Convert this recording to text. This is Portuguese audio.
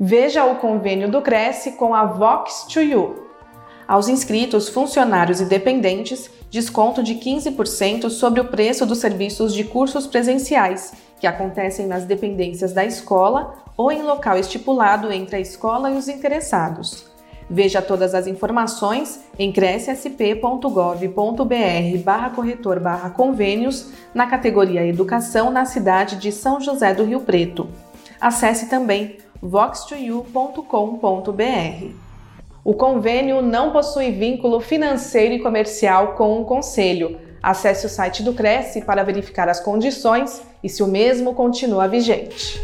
Veja o convênio do Cresce com a Vox to You. Aos inscritos, funcionários e dependentes, desconto de 15% sobre o preço dos serviços de cursos presenciais, que acontecem nas dependências da escola ou em local estipulado entre a escola e os interessados. Veja todas as informações em crescsp.gov.br barra corretor barra convênios na categoria Educação na cidade de São José do Rio Preto. Acesse também vox2u.com.br. O convênio não possui vínculo financeiro e comercial com o Conselho. Acesse o site do Cresce para verificar as condições e se o mesmo continua vigente.